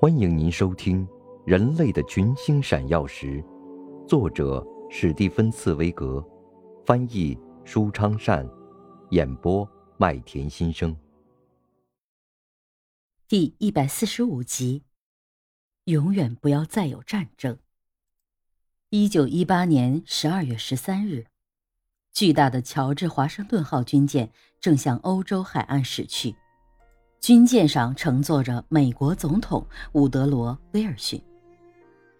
欢迎您收听《人类的群星闪耀时》，作者史蒂芬·茨威格，翻译舒昌善，演播麦田心声。第一百四十五集：永远不要再有战争。一九一八年十二月十三日，巨大的乔治华盛顿号军舰正向欧洲海岸驶去。军舰上乘坐着美国总统伍德罗·威尔逊。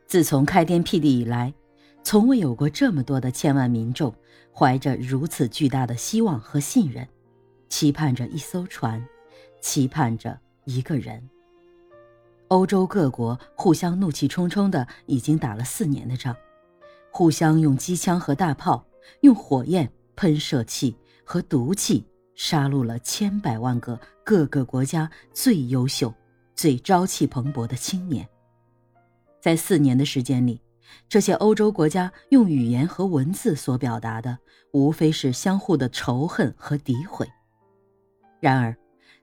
自从开天辟地以来，从未有过这么多的千万民众怀着如此巨大的希望和信任，期盼着一艘船，期盼着一个人。欧洲各国互相怒气冲冲的，已经打了四年的仗，互相用机枪和大炮，用火焰、喷射器和毒气。杀戮了千百万个各个国家最优秀、最朝气蓬勃的青年。在四年的时间里，这些欧洲国家用语言和文字所表达的，无非是相互的仇恨和诋毁。然而，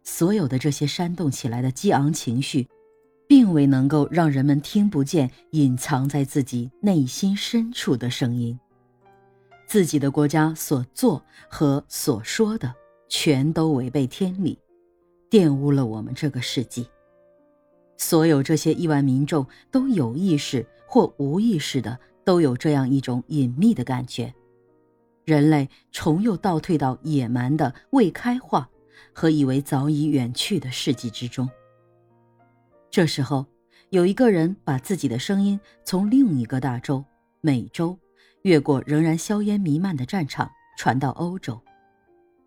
所有的这些煽动起来的激昂情绪，并未能够让人们听不见隐藏在自己内心深处的声音。自己的国家所做和所说的。全都违背天理，玷污了我们这个世纪。所有这些亿万民众都有意识或无意识的，都有这样一种隐秘的感觉：人类重又倒退到野蛮的未开化和以为早已远去的世纪之中。这时候，有一个人把自己的声音从另一个大洲——美洲，越过仍然硝烟弥漫的战场，传到欧洲。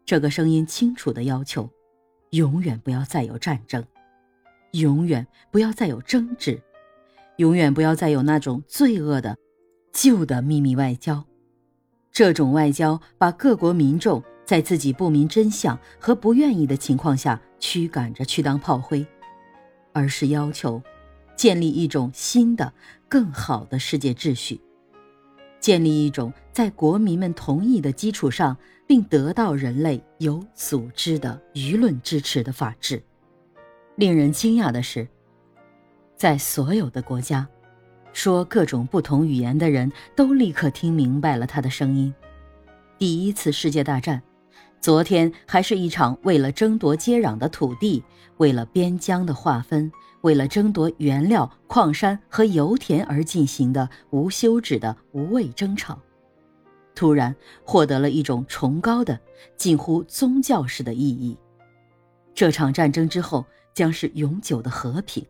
这个声音清楚的要求：永远不要再有战争，永远不要再有争执，永远不要再有那种罪恶的旧的秘密外交。这种外交把各国民众在自己不明真相和不愿意的情况下驱赶着去当炮灰，而是要求建立一种新的、更好的世界秩序。建立一种在国民们同意的基础上，并得到人类有组织的舆论支持的法治。令人惊讶的是，在所有的国家，说各种不同语言的人都立刻听明白了他的声音。第一次世界大战，昨天还是一场为了争夺接壤的土地、为了边疆的划分。为了争夺原料、矿山和油田而进行的无休止的无谓争吵，突然获得了一种崇高的、近乎宗教式的意义。这场战争之后将是永久的和平，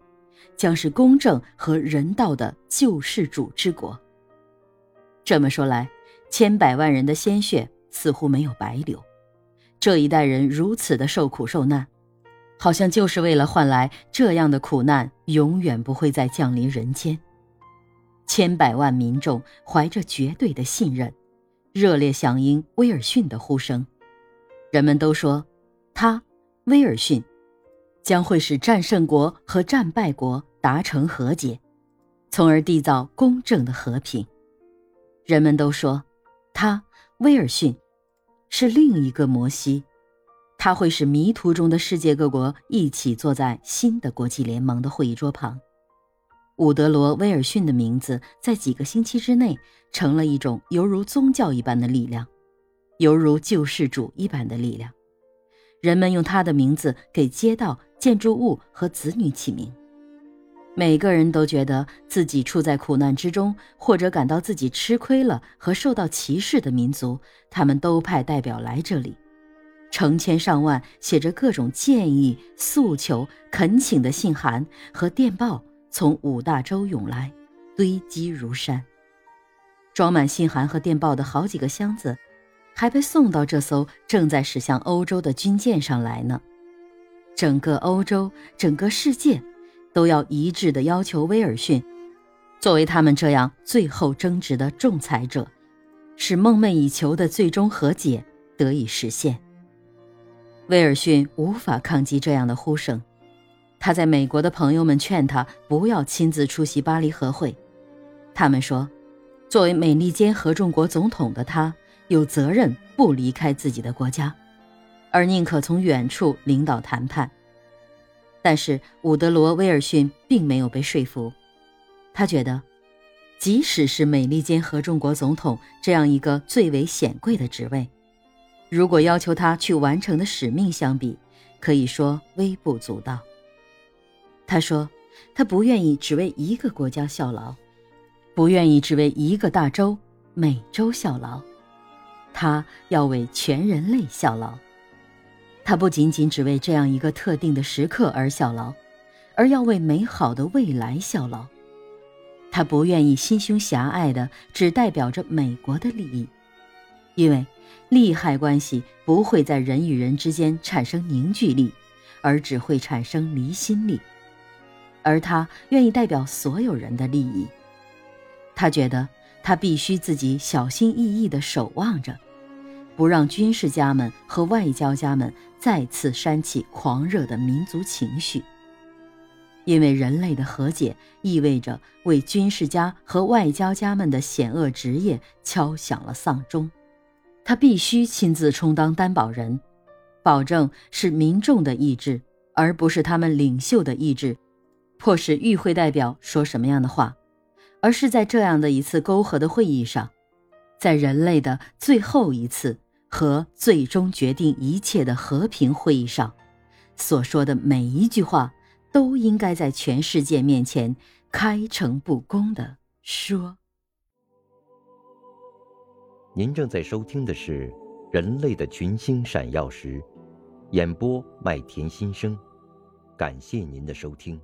将是公正和人道的救世主之国。这么说来，千百万人的鲜血似乎没有白流，这一代人如此的受苦受难。好像就是为了换来这样的苦难永远不会再降临人间。千百万民众怀着绝对的信任，热烈响应威尔逊的呼声。人们都说，他，威尔逊，将会使战胜国和战败国达成和解，从而缔造公正的和平。人们都说，他，威尔逊，是另一个摩西。他会使迷途中的世界各国一起坐在新的国际联盟的会议桌旁。伍德罗·威尔逊的名字在几个星期之内成了一种犹如宗教一般的力量，犹如救世主一般的力量。人们用他的名字给街道、建筑物和子女起名。每个人都觉得自己处在苦难之中，或者感到自己吃亏了和受到歧视的民族，他们都派代表来这里。成千上万写着各种建议、诉求、恳请的信函和电报从五大洲涌来，堆积如山。装满信函和电报的好几个箱子，还被送到这艘正在驶向欧洲的军舰上来呢。整个欧洲，整个世界，都要一致地要求威尔逊，作为他们这样最后争执的仲裁者，使梦寐以求的最终和解得以实现。威尔逊无法抗击这样的呼声，他在美国的朋友们劝他不要亲自出席巴黎和会。他们说，作为美利坚合众国总统的他，有责任不离开自己的国家，而宁可从远处领导谈判。但是伍德罗·威尔逊并没有被说服，他觉得，即使是美利坚合众国总统这样一个最为显贵的职位，如果要求他去完成的使命相比，可以说微不足道。他说，他不愿意只为一个国家效劳，不愿意只为一个大洲——美洲效劳，他要为全人类效劳。他不仅仅只为这样一个特定的时刻而效劳，而要为美好的未来效劳。他不愿意心胸狭隘的只代表着美国的利益，因为利害关系不会在人与人之间产生凝聚力，而只会产生离心力。而他愿意代表所有人的利益。他觉得他必须自己小心翼翼地守望着，不让军事家们和外交家们再次煽起狂热的民族情绪。因为人类的和解意味着为军事家和外交家们的险恶职业敲响了丧钟。他必须亲自充当担保人，保证是民众的意志，而不是他们领袖的意志。迫使与会代表说什么样的话，而是在这样的一次沟合的会议上，在人类的最后一次和最终决定一切的和平会议上，所说的每一句话，都应该在全世界面前开诚布公的说。您正在收听的是《人类的群星闪耀时》，演播麦田心声，感谢您的收听。